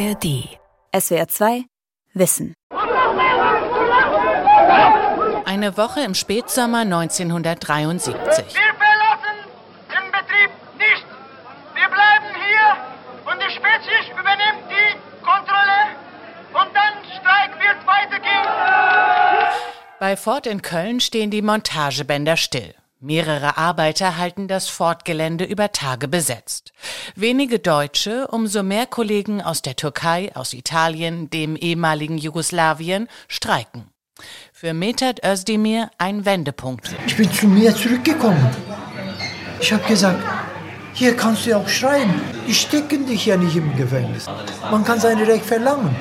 ARD. SWR 2 Wissen. Eine Woche im Spätsommer 1973. Wir verlassen den Betrieb nicht. Wir bleiben hier und die Spezies übernimmt die Kontrolle und dann Streik wird weitergehen. Bei Ford in Köln stehen die Montagebänder still. Mehrere Arbeiter halten das Fortgelände über Tage besetzt. Wenige Deutsche, umso mehr Kollegen aus der Türkei, aus Italien, dem ehemaligen Jugoslawien streiken. Für Metat Özdemir ein Wendepunkt. Ich bin zu mir zurückgekommen. Ich habe gesagt, hier kannst du ja auch schreien. Die stecken dich ja nicht im Gefängnis. Man kann sein Recht verlangen.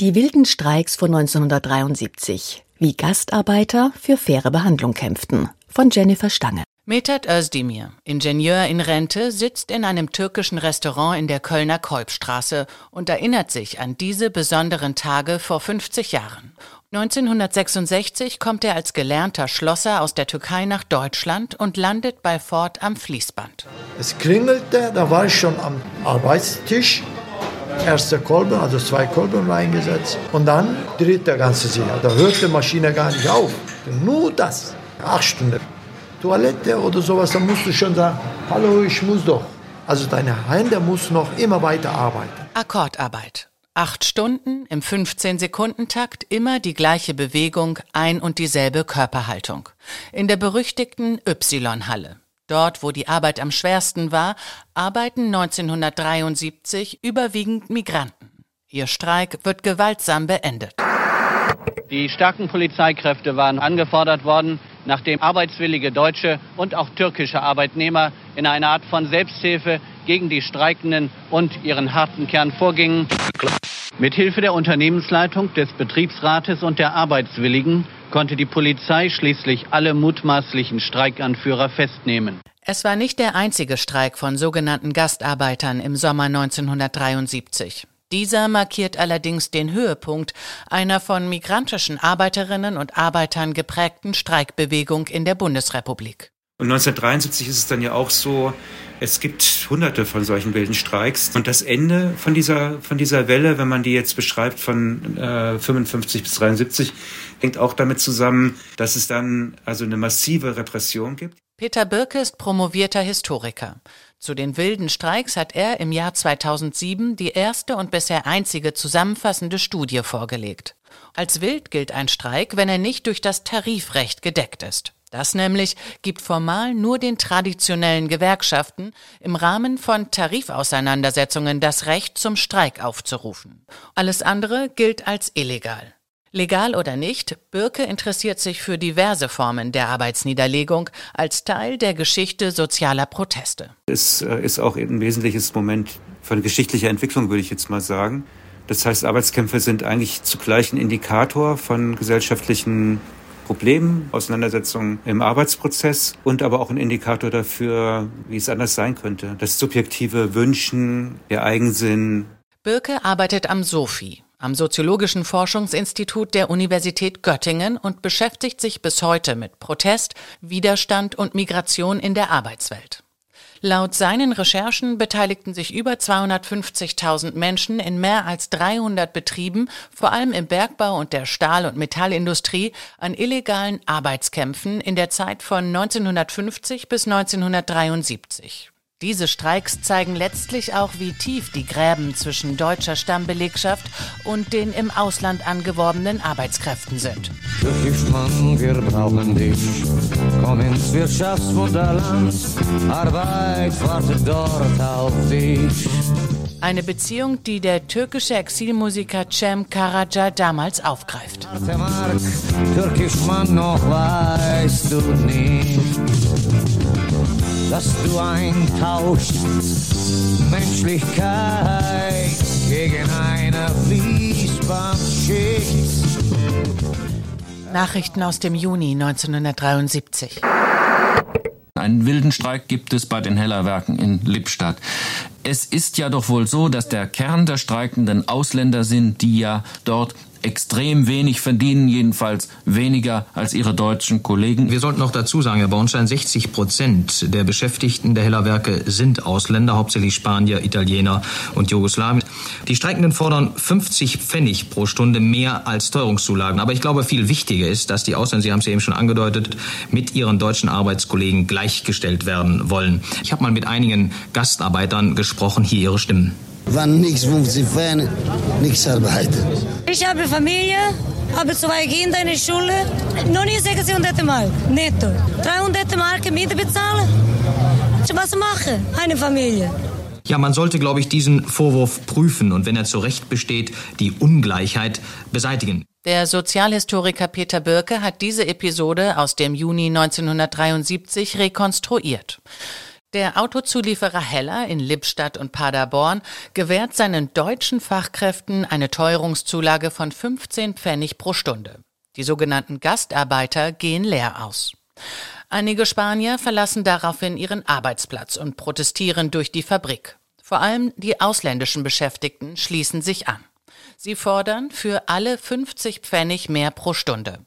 Die wilden Streiks von 1973, wie Gastarbeiter für faire Behandlung kämpften von Jennifer Stange. Metat Özdemir, Ingenieur in Rente, sitzt in einem türkischen Restaurant in der Kölner Kolbstraße und erinnert sich an diese besonderen Tage vor 50 Jahren. 1966 kommt er als gelernter Schlosser aus der Türkei nach Deutschland und landet bei Ford am Fließband. Es klingelte, da war ich schon am Arbeitstisch. Erste Kolben, also zwei Kolben reingesetzt. Und dann dreht der ganze sich. Da hört die Maschine gar nicht auf. Nur das acht Stunden. Toilette oder sowas, dann musst du schon sagen, hallo, ich muss doch. Also deine Hände muss noch immer weiter arbeiten. Akkordarbeit. Acht Stunden im 15-Sekunden-Takt, immer die gleiche Bewegung, ein und dieselbe Körperhaltung. In der berüchtigten Y-Halle. Dort, wo die Arbeit am schwersten war, arbeiten 1973 überwiegend Migranten. Ihr Streik wird gewaltsam beendet. Die starken Polizeikräfte waren angefordert worden, nachdem arbeitswillige deutsche und auch türkische Arbeitnehmer in einer Art von Selbsthilfe gegen die Streikenden und ihren harten Kern vorgingen. Mit Hilfe der Unternehmensleitung, des Betriebsrates und der Arbeitswilligen konnte die Polizei schließlich alle mutmaßlichen Streikanführer festnehmen. Es war nicht der einzige Streik von sogenannten Gastarbeitern im Sommer 1973. Dieser markiert allerdings den Höhepunkt einer von migrantischen Arbeiterinnen und Arbeitern geprägten Streikbewegung in der Bundesrepublik. Und 1973 ist es dann ja auch so, es gibt hunderte von solchen wilden Streiks. Und das Ende von dieser, von dieser Welle, wenn man die jetzt beschreibt von äh, 55 bis 73, hängt auch damit zusammen, dass es dann also eine massive Repression gibt. Peter Birke ist promovierter Historiker. Zu den wilden Streiks hat er im Jahr 2007 die erste und bisher einzige zusammenfassende Studie vorgelegt. Als wild gilt ein Streik, wenn er nicht durch das Tarifrecht gedeckt ist. Das nämlich gibt formal nur den traditionellen Gewerkschaften im Rahmen von Tarifauseinandersetzungen das Recht zum Streik aufzurufen. Alles andere gilt als illegal. Legal oder nicht, Birke interessiert sich für diverse Formen der Arbeitsniederlegung als Teil der Geschichte sozialer Proteste. Es äh, ist auch ein wesentliches Moment von geschichtlicher Entwicklung, würde ich jetzt mal sagen. Das heißt, Arbeitskämpfe sind eigentlich zugleich ein Indikator von gesellschaftlichen Problemen, Auseinandersetzungen im Arbeitsprozess und aber auch ein Indikator dafür, wie es anders sein könnte. Das subjektive Wünschen, der Eigensinn. Birke arbeitet am SOFI, am Soziologischen Forschungsinstitut der Universität Göttingen und beschäftigt sich bis heute mit Protest, Widerstand und Migration in der Arbeitswelt. Laut seinen Recherchen beteiligten sich über 250.000 Menschen in mehr als 300 Betrieben, vor allem im Bergbau und der Stahl- und Metallindustrie, an illegalen Arbeitskämpfen in der Zeit von 1950 bis 1973. Diese Streiks zeigen letztlich auch, wie tief die Gräben zwischen deutscher Stammbelegschaft und den im Ausland angeworbenen Arbeitskräften sind. Mann, wir brauchen dich. Komm ins Wirtschaftswunderland. Arbeit wartet dort auf dich. Eine Beziehung, die der türkische Exilmusiker Cem Karaca damals aufgreift. Mark, Türkisch Mann, noch weißt du nicht dass du eintauschst Menschlichkeit gegen eine Fließbandschicht. Nachrichten aus dem Juni 1973. Einen wilden Streik gibt es bei den Hellerwerken in Lippstadt. Es ist ja doch wohl so, dass der Kern der Streikenden Ausländer sind, die ja dort extrem wenig verdienen, jedenfalls weniger als ihre deutschen Kollegen. Wir sollten noch dazu sagen, Herr Bornstein, 60 Prozent der Beschäftigten der Hellerwerke sind Ausländer, hauptsächlich Spanier, Italiener und Jugoslawen. Die Streikenden fordern 50 Pfennig pro Stunde mehr als Teuerungszulagen. Aber ich glaube, viel wichtiger ist, dass die Ausländer, Sie haben es eben schon angedeutet, mit ihren deutschen Arbeitskollegen gleichgestellt werden wollen. Ich habe mal mit einigen Gastarbeitern gesprochen, hier ihre Stimmen wann nichts 50 Fan, nichts arbeiten. Ich habe Familie, habe zwei Kinder in der Schule. Noch nie 600 Mark netto. 300 Mark Miete bezahlen. Was mache eine Familie? Ja, man sollte, glaube ich, diesen Vorwurf prüfen und wenn er zu Recht besteht, die Ungleichheit beseitigen. Der Sozialhistoriker Peter Birke hat diese Episode aus dem Juni 1973 rekonstruiert. Der Autozulieferer Heller in Lippstadt und Paderborn gewährt seinen deutschen Fachkräften eine Teuerungszulage von 15 Pfennig pro Stunde. Die sogenannten Gastarbeiter gehen leer aus. Einige Spanier verlassen daraufhin ihren Arbeitsplatz und protestieren durch die Fabrik. Vor allem die ausländischen Beschäftigten schließen sich an. Sie fordern für alle 50 Pfennig mehr pro Stunde.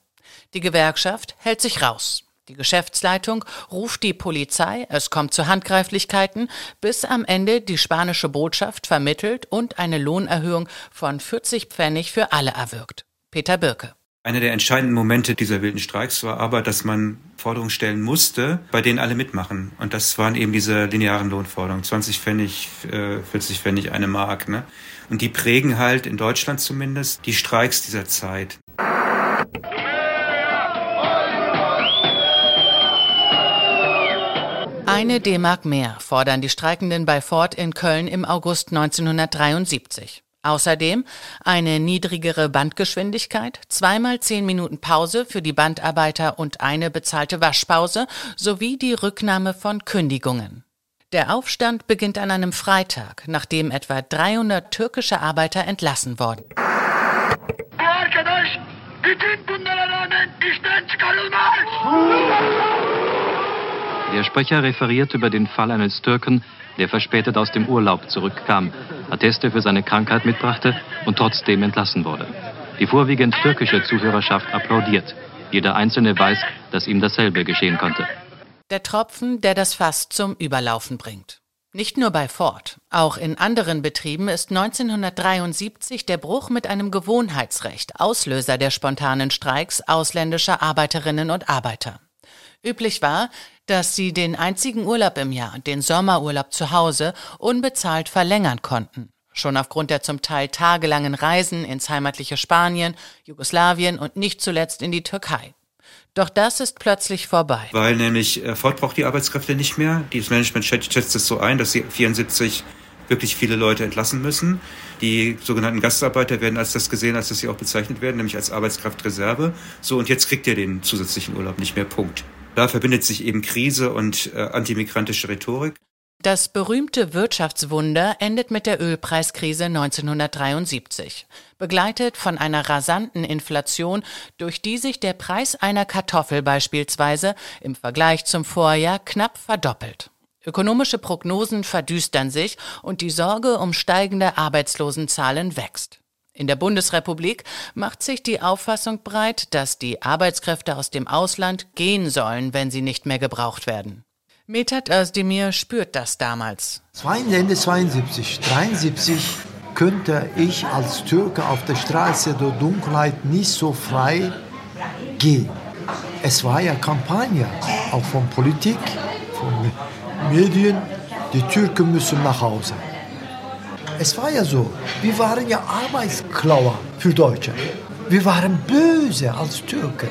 Die Gewerkschaft hält sich raus. Die Geschäftsleitung ruft die Polizei, es kommt zu Handgreiflichkeiten, bis am Ende die spanische Botschaft vermittelt und eine Lohnerhöhung von 40 Pfennig für alle erwirkt. Peter Birke. Einer der entscheidenden Momente dieser wilden Streiks war aber, dass man Forderungen stellen musste, bei denen alle mitmachen. Und das waren eben diese linearen Lohnforderungen. 20 Pfennig, 40 äh, Pfennig, eine Mark. Ne? Und die prägen halt in Deutschland zumindest die Streiks dieser Zeit. Eine D-Mark mehr fordern die Streikenden bei Ford in Köln im August 1973. Außerdem eine niedrigere Bandgeschwindigkeit, zweimal zehn Minuten Pause für die Bandarbeiter und eine bezahlte Waschpause sowie die Rücknahme von Kündigungen. Der Aufstand beginnt an einem Freitag, nachdem etwa 300 türkische Arbeiter entlassen wurden. Arkadaş, bütün bunlara rağmen işten çıkarılmaz. Der Sprecher referiert über den Fall eines Türken, der verspätet aus dem Urlaub zurückkam, Atteste für seine Krankheit mitbrachte und trotzdem entlassen wurde. Die vorwiegend türkische Zuhörerschaft applaudiert. Jeder Einzelne weiß, dass ihm dasselbe geschehen konnte. Der Tropfen, der das Fass zum Überlaufen bringt. Nicht nur bei Ford, auch in anderen Betrieben ist 1973 der Bruch mit einem Gewohnheitsrecht Auslöser der spontanen Streiks ausländischer Arbeiterinnen und Arbeiter. Üblich war, dass sie den einzigen Urlaub im Jahr, den Sommerurlaub zu Hause, unbezahlt verlängern konnten. Schon aufgrund der zum Teil tagelangen Reisen ins heimatliche Spanien, Jugoslawien und nicht zuletzt in die Türkei. Doch das ist plötzlich vorbei. Weil nämlich äh, Ford braucht die Arbeitskräfte nicht mehr. Das Management schätzt es so ein, dass sie 74 wirklich viele Leute entlassen müssen. Die sogenannten Gastarbeiter werden als das gesehen, als dass sie auch bezeichnet werden, nämlich als Arbeitskraftreserve. So, und jetzt kriegt ihr den zusätzlichen Urlaub nicht mehr. Punkt. Da verbindet sich eben Krise und äh, antimigrantische Rhetorik. Das berühmte Wirtschaftswunder endet mit der Ölpreiskrise 1973, begleitet von einer rasanten Inflation, durch die sich der Preis einer Kartoffel beispielsweise im Vergleich zum Vorjahr knapp verdoppelt. Ökonomische Prognosen verdüstern sich und die Sorge um steigende Arbeitslosenzahlen wächst. In der Bundesrepublik macht sich die Auffassung breit, dass die Arbeitskräfte aus dem Ausland gehen sollen, wenn sie nicht mehr gebraucht werden. Metat Özdemir spürt das damals. Ende 72, 73 könnte ich als Türke auf der Straße der Dunkelheit nicht so frei gehen. Es war ja Kampagne, auch von Politik, Medien, die Türken müssen nach Hause. Es war ja so, wir waren ja Arbeitsklauer für Deutsche. Wir waren böse als Türken.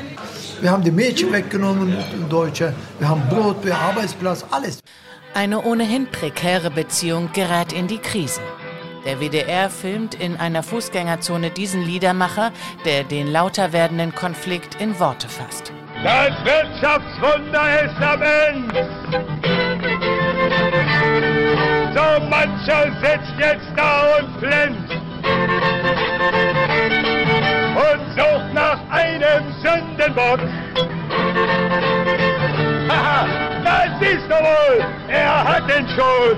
Wir haben die Mädchen weggenommen, Deutsche. Wir haben Brot, wir haben Arbeitsplatz, alles. Eine ohnehin prekäre Beziehung gerät in die Krise. Der WDR filmt in einer Fußgängerzone diesen Liedermacher, der den lauter werdenden Konflikt in Worte fasst. Das Wirtschaftswunder ist am Ende. So mancher sitzt jetzt da und flennt und sucht nach einem Sündenbock. Haha, da siehst du wohl, er hat ihn schon.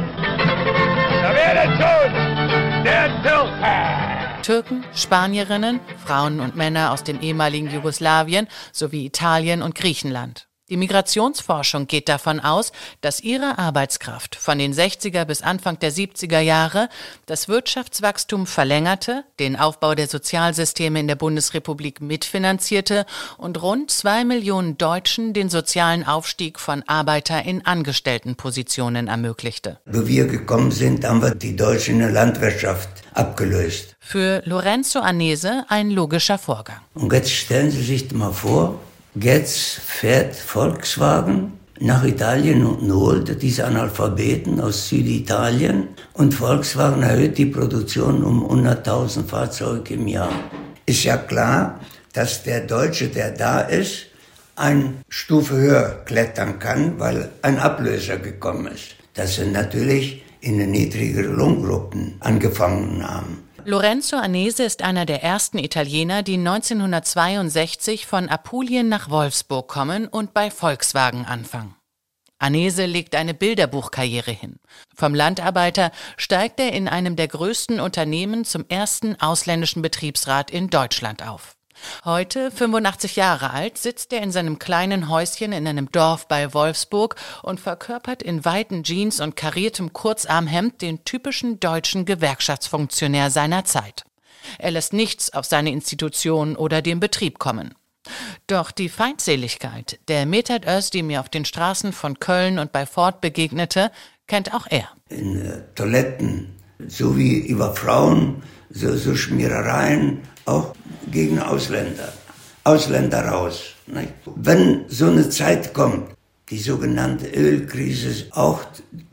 Da wäre schon der Türke. Türken, Spanierinnen, Frauen und Männer aus dem ehemaligen Jugoslawien sowie Italien und Griechenland. Die Migrationsforschung geht davon aus, dass ihre Arbeitskraft von den 60er bis Anfang der 70er Jahre das Wirtschaftswachstum verlängerte, den Aufbau der Sozialsysteme in der Bundesrepublik mitfinanzierte und rund zwei Millionen Deutschen den sozialen Aufstieg von Arbeiter in Angestelltenpositionen ermöglichte. Wo wir gekommen sind, haben wir die deutsche Landwirtschaft abgelöst. Für Lorenzo Anese ein logischer Vorgang. Und jetzt stellen Sie sich mal vor, Jetzt fährt Volkswagen nach Italien und holt diese Analphabeten aus Süditalien und Volkswagen erhöht die Produktion um 100.000 Fahrzeuge im Jahr. Ist ja klar, dass der Deutsche, der da ist, eine Stufe höher klettern kann, weil ein Ablöser gekommen ist. Das sind natürlich in den niedrigeren Lohngruppen angefangen haben. Lorenzo Anese ist einer der ersten Italiener, die 1962 von Apulien nach Wolfsburg kommen und bei Volkswagen anfangen. Anese legt eine Bilderbuchkarriere hin. Vom Landarbeiter steigt er in einem der größten Unternehmen zum ersten ausländischen Betriebsrat in Deutschland auf. Heute, 85 Jahre alt, sitzt er in seinem kleinen Häuschen in einem Dorf bei Wolfsburg und verkörpert in weiten Jeans und kariertem Kurzarmhemd den typischen deutschen Gewerkschaftsfunktionär seiner Zeit. Er lässt nichts auf seine Institution oder den Betrieb kommen. Doch die Feindseligkeit der Metat Öz, die mir auf den Straßen von Köln und bei Ford begegnete, kennt auch er. In äh, Toiletten, so wie über Frauen, so, so Schmierereien, auch gegen Ausländer. Ausländer raus. Nicht? Wenn so eine Zeit kommt, die sogenannte Ölkrise, auch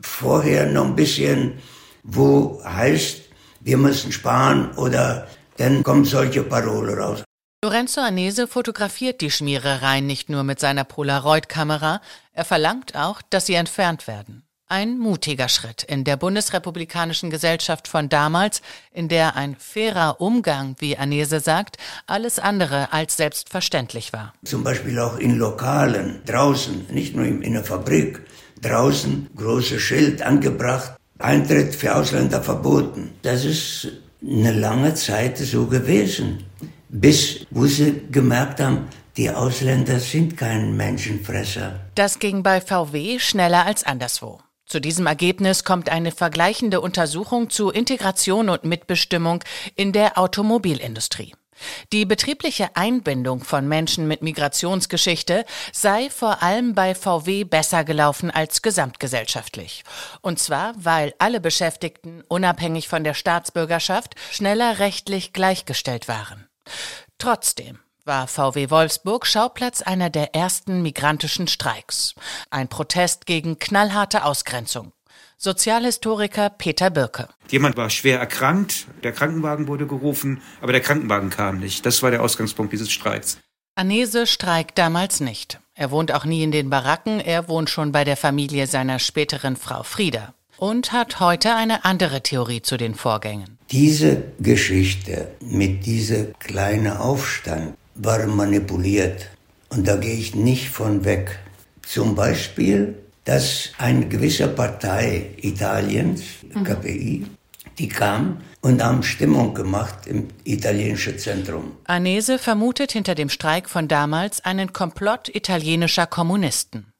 vorher noch ein bisschen, wo heißt, wir müssen sparen oder dann kommen solche Parole raus. Lorenzo Anese fotografiert die Schmierereien nicht nur mit seiner Polaroid-Kamera, er verlangt auch, dass sie entfernt werden. Ein mutiger Schritt in der bundesrepublikanischen Gesellschaft von damals, in der ein fairer Umgang, wie Anese sagt, alles andere als selbstverständlich war. Zum Beispiel auch in Lokalen, draußen, nicht nur in der Fabrik, draußen großes Schild angebracht, Eintritt für Ausländer verboten. Das ist eine lange Zeit so gewesen, bis wo sie gemerkt haben, die Ausländer sind kein Menschenfresser. Das ging bei VW schneller als anderswo. Zu diesem Ergebnis kommt eine vergleichende Untersuchung zu Integration und Mitbestimmung in der Automobilindustrie. Die betriebliche Einbindung von Menschen mit Migrationsgeschichte sei vor allem bei VW besser gelaufen als gesamtgesellschaftlich. Und zwar, weil alle Beschäftigten unabhängig von der Staatsbürgerschaft schneller rechtlich gleichgestellt waren. Trotzdem war VW Wolfsburg Schauplatz einer der ersten migrantischen Streiks. Ein Protest gegen knallharte Ausgrenzung. Sozialhistoriker Peter Birke. Jemand war schwer erkrankt, der Krankenwagen wurde gerufen, aber der Krankenwagen kam nicht. Das war der Ausgangspunkt dieses Streiks. Anese streikt damals nicht. Er wohnt auch nie in den Baracken, er wohnt schon bei der Familie seiner späteren Frau Frieda und hat heute eine andere Theorie zu den Vorgängen. Diese Geschichte mit diesem kleinen Aufstand war manipuliert. Und da gehe ich nicht von weg. Zum Beispiel, dass eine gewisse Partei Italiens, mhm. KPI, die kam und haben Stimmung gemacht im italienischen Zentrum. Anese vermutet hinter dem Streik von damals einen Komplott italienischer Kommunisten.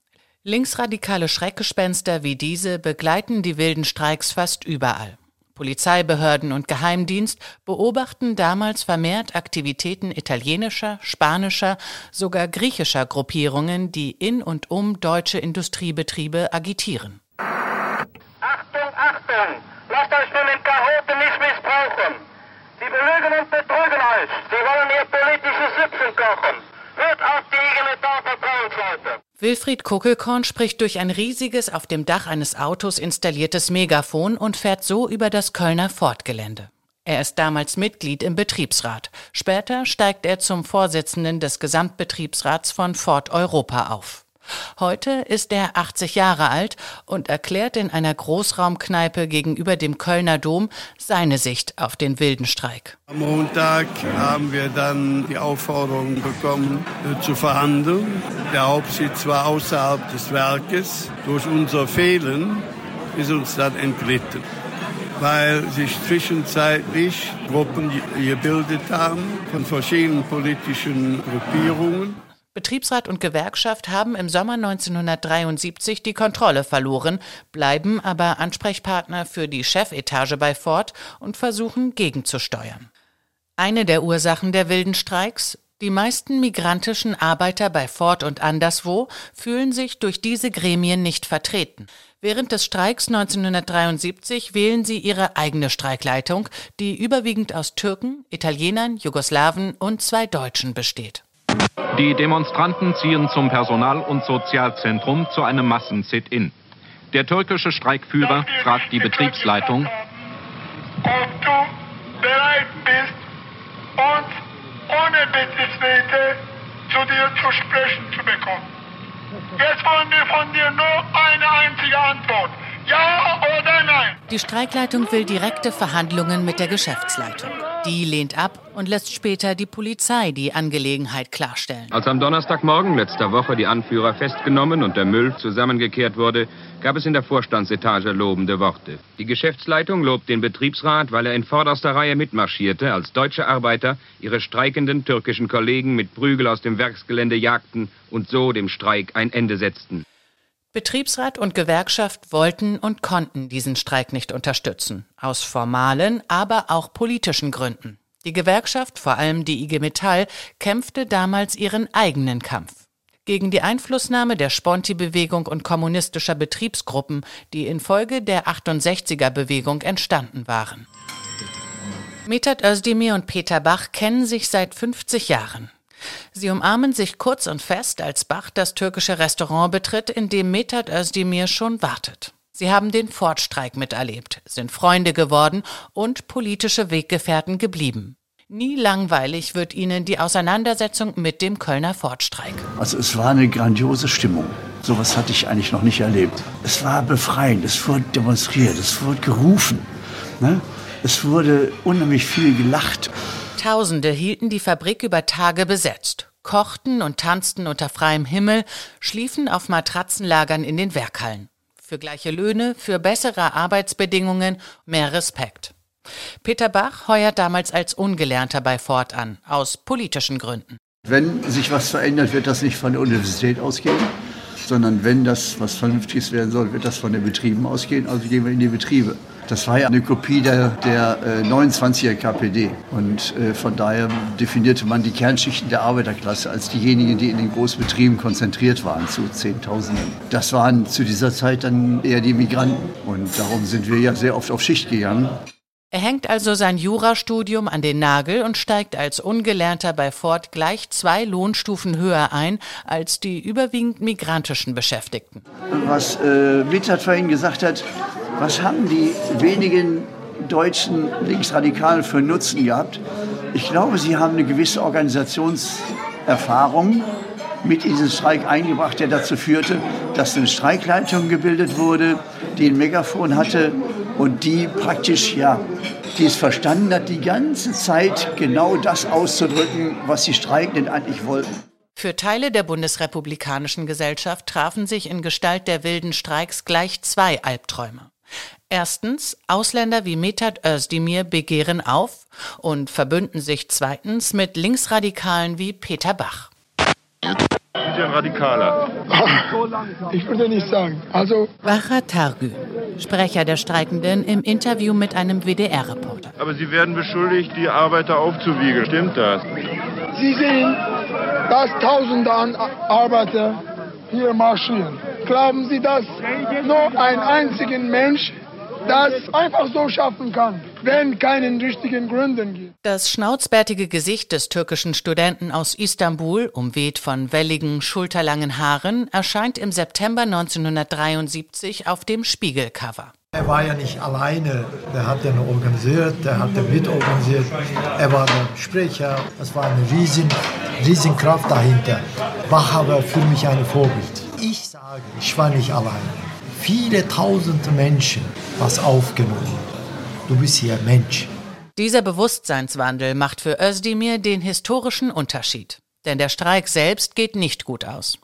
Linksradikale Schreckgespenster wie diese begleiten die wilden Streiks fast überall. Polizeibehörden und Geheimdienst beobachten damals vermehrt Aktivitäten italienischer, spanischer, sogar griechischer Gruppierungen, die in und um deutsche Industriebetriebe agitieren. Achtung, Achtung! Lasst euch von den Kahoten nicht missbrauchen! Sie belügen und betrügen euch! Sie wollen ihr politisches Süppchen kochen! Hört auf die IG Metall Vertrauensleute! Wilfried Kuckelkorn spricht durch ein riesiges auf dem Dach eines Autos installiertes Megafon und fährt so über das Kölner Fortgelände. Er ist damals Mitglied im Betriebsrat. Später steigt er zum Vorsitzenden des Gesamtbetriebsrats von Ford Europa auf. Heute ist er 80 Jahre alt und erklärt in einer Großraumkneipe gegenüber dem Kölner Dom seine Sicht auf den wilden Streik. Am Montag haben wir dann die Aufforderung bekommen, äh, zu verhandeln. Der Hauptsitz war außerhalb des Werkes. Durch unser Fehlen ist uns dann entglitten. weil sich zwischenzeitlich Gruppen gebildet haben von verschiedenen politischen Gruppierungen. Betriebsrat und Gewerkschaft haben im Sommer 1973 die Kontrolle verloren, bleiben aber Ansprechpartner für die Chefetage bei Ford und versuchen gegenzusteuern. Eine der Ursachen der wilden Streiks die meisten migrantischen Arbeiter bei Ford und anderswo fühlen sich durch diese Gremien nicht vertreten. Während des Streiks 1973 wählen sie ihre eigene Streikleitung, die überwiegend aus Türken, Italienern, Jugoslawen und zwei Deutschen besteht. Die Demonstranten ziehen zum Personal- und Sozialzentrum zu einem Massen-Sit-In. Der türkische Streikführer fragt die Betriebsleitung, ob du bereit bist, uns ohne Betriebsräte zu dir zu sprechen zu bekommen. Jetzt wollen wir von dir nur eine einzige Antwort. Ja oder nein? Die Streikleitung will direkte Verhandlungen mit der Geschäftsleitung. Die lehnt ab und lässt später die Polizei die Angelegenheit klarstellen. Als am Donnerstagmorgen letzter Woche die Anführer festgenommen und der Müll zusammengekehrt wurde, gab es in der Vorstandsetage lobende Worte. Die Geschäftsleitung lobt den Betriebsrat, weil er in vorderster Reihe mitmarschierte, als deutsche Arbeiter ihre streikenden türkischen Kollegen mit Prügel aus dem Werksgelände jagten und so dem Streik ein Ende setzten. Betriebsrat und Gewerkschaft wollten und konnten diesen Streik nicht unterstützen, aus formalen, aber auch politischen Gründen. Die Gewerkschaft, vor allem die IG Metall, kämpfte damals ihren eigenen Kampf gegen die Einflussnahme der Sponti-Bewegung und kommunistischer Betriebsgruppen, die infolge der 68er-Bewegung entstanden waren. Metat Özdemir und Peter Bach kennen sich seit 50 Jahren. Sie umarmen sich kurz und fest, als Bach das türkische Restaurant betritt, in dem Metat Özdemir schon wartet. Sie haben den Fordstreik miterlebt, sind Freunde geworden und politische Weggefährten geblieben. Nie langweilig wird ihnen die Auseinandersetzung mit dem Kölner Fordstreik. Also es war eine grandiose Stimmung. Sowas hatte ich eigentlich noch nicht erlebt. Es war befreiend, es wurde demonstriert, es wurde gerufen. Ne? Es wurde unheimlich viel gelacht. Tausende hielten die Fabrik über Tage besetzt, kochten und tanzten unter freiem Himmel, schliefen auf Matratzenlagern in den Werkhallen. Für gleiche Löhne, für bessere Arbeitsbedingungen, mehr Respekt. Peter Bach heuert damals als Ungelernter bei Ford an, aus politischen Gründen. Wenn sich was verändert, wird das nicht von der Universität ausgehen, sondern wenn das was Vernünftiges werden soll, wird das von den Betrieben ausgehen. Also gehen wir in die Betriebe. Das war ja eine Kopie der, der äh, 29er KPD. Und äh, von daher definierte man die Kernschichten der Arbeiterklasse als diejenigen, die in den Großbetrieben konzentriert waren, zu Zehntausenden. Das waren zu dieser Zeit dann eher die Migranten. Und darum sind wir ja sehr oft auf Schicht gegangen. Er hängt also sein Jurastudium an den Nagel und steigt als Ungelernter bei Ford gleich zwei Lohnstufen höher ein als die überwiegend migrantischen Beschäftigten. Was äh, Wittert vorhin gesagt hat, was haben die wenigen deutschen Linksradikalen für Nutzen gehabt? Ich glaube, sie haben eine gewisse Organisationserfahrung mit in diesen Streik eingebracht, der dazu führte, dass eine Streikleitung gebildet wurde, die ein Megafon hatte und die praktisch, ja, die es verstanden hat, die ganze Zeit genau das auszudrücken, was die Streikenden eigentlich wollten. Für Teile der bundesrepublikanischen Gesellschaft trafen sich in Gestalt der wilden Streiks gleich zwei Albträume. Erstens, Ausländer wie Metat Özdemir begehren auf und verbünden sich zweitens mit Linksradikalen wie Peter Bach. Sind Sie ein Radikaler? Ich würde nicht sagen. Also. Wacha Targü, Sprecher der Streikenden im Interview mit einem WDR-Reporter. Aber Sie werden beschuldigt, die Arbeiter aufzuwiegeln. Stimmt das? Sie sehen, dass Tausende an Arbeiter hier marschieren. Glauben Sie, dass nur ein einziger Mensch das einfach so schaffen kann, wenn keinen richtigen Gründen gibt. Das schnauzbärtige Gesicht des türkischen Studenten aus Istanbul, umweht von welligen, schulterlangen Haaren, erscheint im September 1973 auf dem Spiegelcover. Er war ja nicht alleine, der hat ja nur organisiert, der hat ja mitorganisiert, er war der Sprecher, es war eine riesen, riesen Kraft dahinter. Bach war für mich ein Vorbild. Ich sage, ich war nicht alleine viele tausende Menschen was aufgenommen. Du bist hier Mensch. Dieser Bewusstseinswandel macht für Özdemir den historischen Unterschied. Denn der Streik selbst geht nicht gut aus.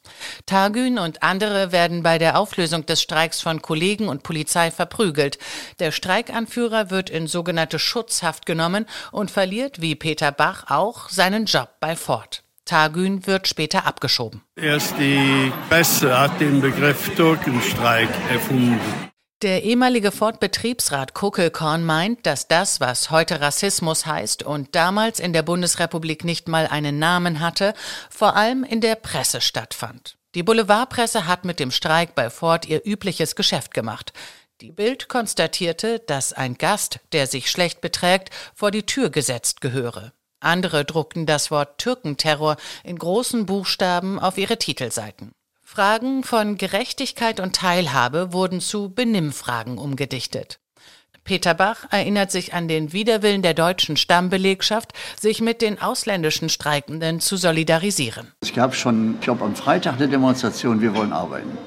Tagün und andere werden bei der Auflösung des Streiks von Kollegen und Polizei verprügelt. Der Streikanführer wird in sogenannte Schutzhaft genommen und verliert, wie Peter Bach, auch seinen Job bei Ford. Tagün wird später abgeschoben. Erst die Presse hat den Begriff Türkenstreik erfunden. Der ehemalige Ford-Betriebsrat Kuckelkorn meint, dass das, was heute Rassismus heißt und damals in der Bundesrepublik nicht mal einen Namen hatte, vor allem in der Presse stattfand. Die Boulevardpresse hat mit dem Streik bei Ford ihr übliches Geschäft gemacht. Die Bild konstatierte, dass ein Gast, der sich schlecht beträgt, vor die Tür gesetzt gehöre. Andere druckten das Wort Türkenterror in großen Buchstaben auf ihre Titelseiten. Fragen von Gerechtigkeit und Teilhabe wurden zu Benimmfragen umgedichtet. Peter Bach erinnert sich an den Widerwillen der deutschen Stammbelegschaft, sich mit den ausländischen Streikenden zu solidarisieren. Es gab schon, ich glaube, am Freitag eine Demonstration, wir wollen arbeiten.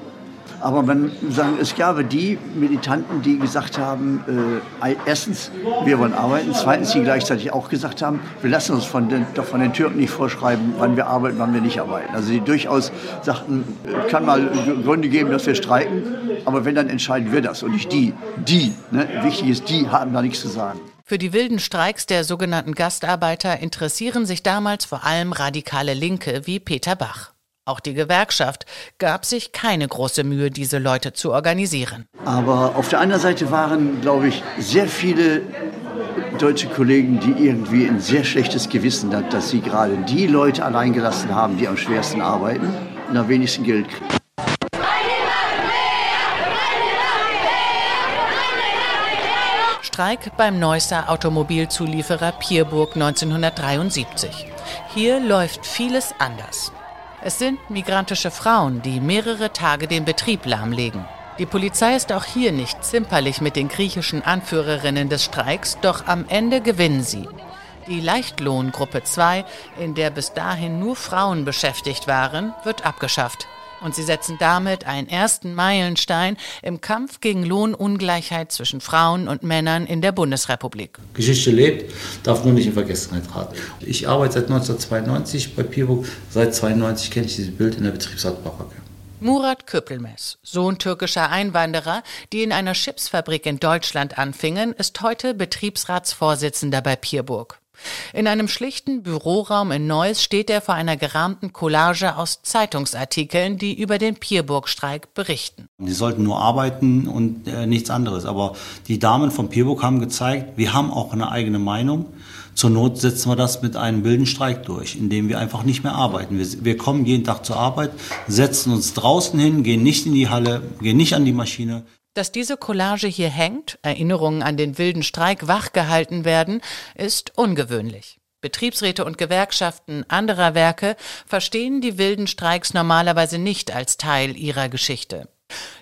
Aber man sagen, es gab die Militanten, die gesagt haben, äh, erstens, wir wollen arbeiten, zweitens, die gleichzeitig auch gesagt haben, wir lassen uns von den, doch von den Türken nicht vorschreiben, wann wir arbeiten, wann wir nicht arbeiten. Also die durchaus sagten, äh, kann mal Gründe geben, dass wir streiken, aber wenn, dann entscheiden wir das und nicht die. Die, ne? wichtig ist, die haben da nichts zu sagen. Für die wilden Streiks der sogenannten Gastarbeiter interessieren sich damals vor allem radikale Linke wie Peter Bach. Auch die Gewerkschaft gab sich keine große Mühe, diese Leute zu organisieren. Aber auf der anderen Seite waren, glaube ich, sehr viele deutsche Kollegen, die irgendwie ein sehr schlechtes Gewissen hatten, dass sie gerade die Leute alleingelassen haben, die am schwersten arbeiten und am wenigsten Geld kriegen. Streik beim Neusser Automobilzulieferer Pierburg 1973. Hier läuft vieles anders. Es sind migrantische Frauen, die mehrere Tage den Betrieb lahmlegen. Die Polizei ist auch hier nicht zimperlich mit den griechischen Anführerinnen des Streiks, doch am Ende gewinnen sie. Die Leichtlohngruppe 2, in der bis dahin nur Frauen beschäftigt waren, wird abgeschafft und sie setzen damit einen ersten Meilenstein im Kampf gegen Lohnungleichheit zwischen Frauen und Männern in der Bundesrepublik. Geschichte lebt, darf nur nicht in Vergessenheit raten. Ich arbeite seit 1992 bei Pierburg, seit 1992 kenne ich dieses Bild in der Betriebsratbaracke. Murat Köppelmes, Sohn türkischer Einwanderer, die in einer Chipsfabrik in Deutschland anfingen, ist heute Betriebsratsvorsitzender bei Pierburg. In einem schlichten Büroraum in Neuss steht er vor einer gerahmten Collage aus Zeitungsartikeln, die über den Pierburg-Streik berichten. Die sollten nur arbeiten und äh, nichts anderes. Aber die Damen von Pierburg haben gezeigt, wir haben auch eine eigene Meinung. Zur Not setzen wir das mit einem wilden Streik durch, indem wir einfach nicht mehr arbeiten. Wir, wir kommen jeden Tag zur Arbeit, setzen uns draußen hin, gehen nicht in die Halle, gehen nicht an die Maschine. Dass diese Collage hier hängt, Erinnerungen an den wilden Streik wachgehalten werden, ist ungewöhnlich. Betriebsräte und Gewerkschaften anderer Werke verstehen die wilden Streiks normalerweise nicht als Teil ihrer Geschichte.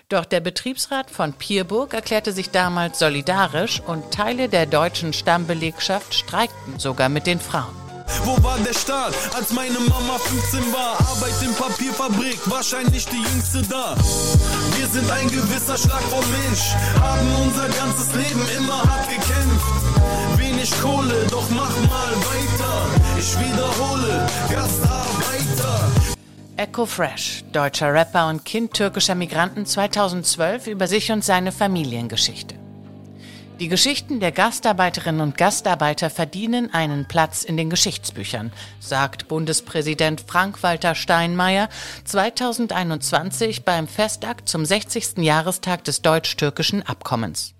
Doch der Betriebsrat von Pierburg erklärte sich damals solidarisch und Teile der deutschen Stammbelegschaft streikten sogar mit den Frauen. Wo war der Staat, als meine Mama 15 war? Arbeit in Papierfabrik, wahrscheinlich die jüngste da. Wir sind ein gewisser Schlag vom Mensch, haben unser ganzes Leben immer hart gekämpft. Wenig Kohle, doch mach mal weiter. Ich wiederhole, Gastarbeiter. Echo Fresh, deutscher Rapper und Kind türkischer Migranten 2012 über sich und seine Familiengeschichte. Die Geschichten der Gastarbeiterinnen und Gastarbeiter verdienen einen Platz in den Geschichtsbüchern, sagt Bundespräsident Frank-Walter Steinmeier 2021 beim Festakt zum 60. Jahrestag des deutsch-türkischen Abkommens.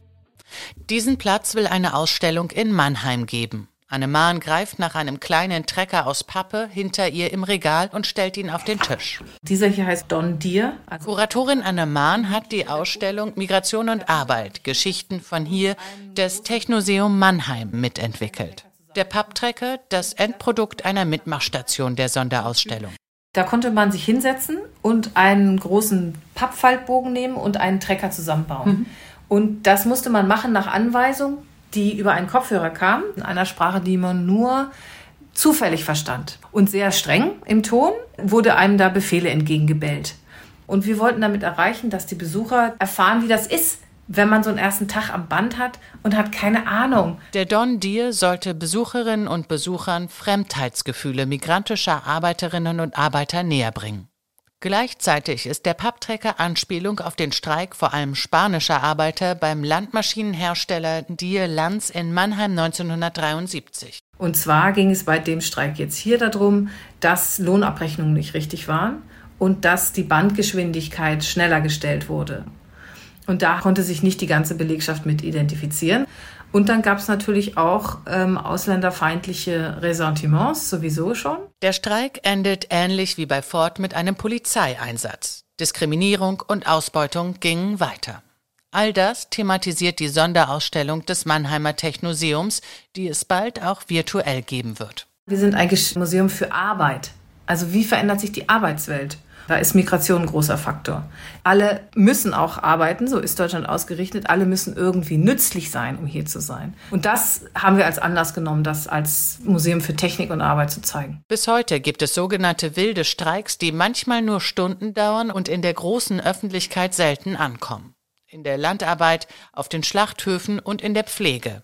Diesen Platz will eine Ausstellung in Mannheim geben. Anne Mahn greift nach einem kleinen Trecker aus Pappe hinter ihr im Regal und stellt ihn auf den Tisch. Dieser hier heißt Don Dier. Also Kuratorin Anne Mahn hat die Ausstellung Migration und Arbeit, Geschichten von hier des Technoseum Mannheim mitentwickelt. Der Papptrecker, das Endprodukt einer Mitmachstation der Sonderausstellung. Da konnte man sich hinsetzen und einen großen Pappfaltbogen nehmen und einen Trecker zusammenbauen. Mhm. Und das musste man machen nach Anweisung die über einen Kopfhörer kam, in einer Sprache, die man nur zufällig verstand. Und sehr streng im Ton wurde einem da Befehle entgegengebellt. Und wir wollten damit erreichen, dass die Besucher erfahren, wie das ist, wenn man so einen ersten Tag am Band hat und hat keine Ahnung. Der Don Deer sollte Besucherinnen und Besuchern Fremdheitsgefühle migrantischer Arbeiterinnen und Arbeiter näherbringen. Gleichzeitig ist der Papptrecker Anspielung auf den Streik vor allem spanischer Arbeiter beim Landmaschinenhersteller Deer Lanz in Mannheim 1973. Und zwar ging es bei dem Streik jetzt hier darum, dass Lohnabrechnungen nicht richtig waren und dass die Bandgeschwindigkeit schneller gestellt wurde. Und da konnte sich nicht die ganze Belegschaft mit identifizieren. Und dann gab es natürlich auch ähm, ausländerfeindliche Ressentiments, sowieso schon. Der Streik endet ähnlich wie bei Ford mit einem Polizeieinsatz. Diskriminierung und Ausbeutung gingen weiter. All das thematisiert die Sonderausstellung des Mannheimer Technoseums, die es bald auch virtuell geben wird. Wir sind eigentlich ein Museum für Arbeit. Also wie verändert sich die Arbeitswelt? Da ist Migration ein großer Faktor. Alle müssen auch arbeiten, so ist Deutschland ausgerichtet. Alle müssen irgendwie nützlich sein, um hier zu sein. Und das haben wir als Anlass genommen, das als Museum für Technik und Arbeit zu zeigen. Bis heute gibt es sogenannte wilde Streiks, die manchmal nur Stunden dauern und in der großen Öffentlichkeit selten ankommen. In der Landarbeit, auf den Schlachthöfen und in der Pflege.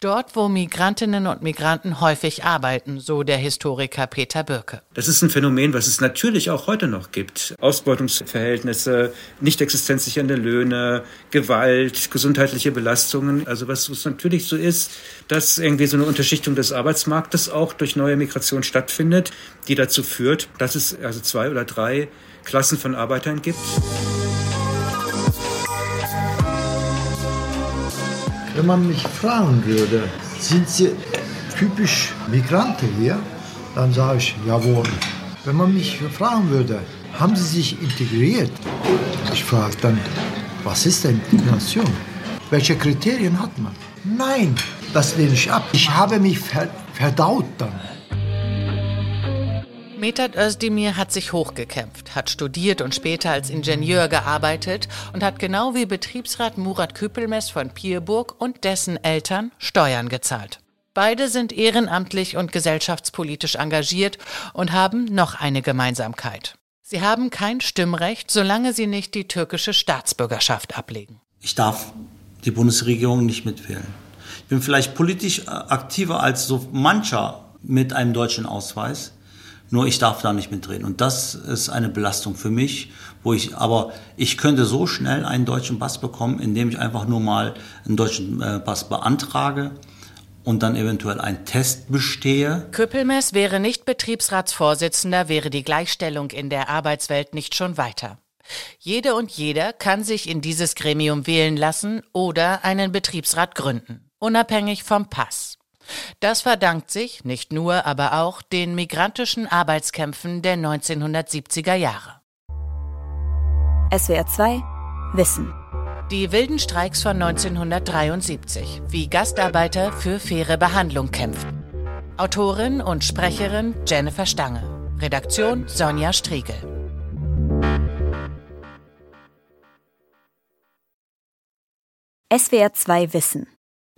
Dort, wo Migrantinnen und Migranten häufig arbeiten, so der Historiker Peter Birke. Das ist ein Phänomen, was es natürlich auch heute noch gibt. Ausbeutungsverhältnisse, nicht existenzsichernde Löhne, Gewalt, gesundheitliche Belastungen. Also was, was natürlich so ist, dass irgendwie so eine Unterschichtung des Arbeitsmarktes auch durch neue Migration stattfindet, die dazu führt, dass es also zwei oder drei Klassen von Arbeitern gibt. Wenn man mich fragen würde, sind Sie typisch Migranten hier? Dann sage ich, jawohl. Wenn man mich fragen würde, haben Sie sich integriert? Ich frage dann, was ist denn Integration? Welche Kriterien hat man? Nein, das lehne ich ab. Ich habe mich verdaut dann. Metat Özdemir hat sich hochgekämpft, hat studiert und später als Ingenieur gearbeitet und hat genau wie Betriebsrat Murat Küppelmess von Pierburg und dessen Eltern Steuern gezahlt. Beide sind ehrenamtlich und gesellschaftspolitisch engagiert und haben noch eine Gemeinsamkeit. Sie haben kein Stimmrecht, solange sie nicht die türkische Staatsbürgerschaft ablegen. Ich darf die Bundesregierung nicht mitwählen. Ich bin vielleicht politisch aktiver als so mancher mit einem deutschen Ausweis. Nur ich darf da nicht mitreden. Und das ist eine Belastung für mich, wo ich, aber ich könnte so schnell einen deutschen Pass bekommen, indem ich einfach nur mal einen deutschen äh, Pass beantrage und dann eventuell einen Test bestehe. Küppelmess wäre nicht Betriebsratsvorsitzender, wäre die Gleichstellung in der Arbeitswelt nicht schon weiter. Jede und jeder kann sich in dieses Gremium wählen lassen oder einen Betriebsrat gründen, unabhängig vom Pass. Das verdankt sich nicht nur, aber auch den migrantischen Arbeitskämpfen der 1970er Jahre. SWR 2 Wissen. Die wilden Streiks von 1973, wie Gastarbeiter für faire Behandlung kämpfen. Autorin und Sprecherin Jennifer Stange. Redaktion Sonja Striegel. SWR 2 Wissen.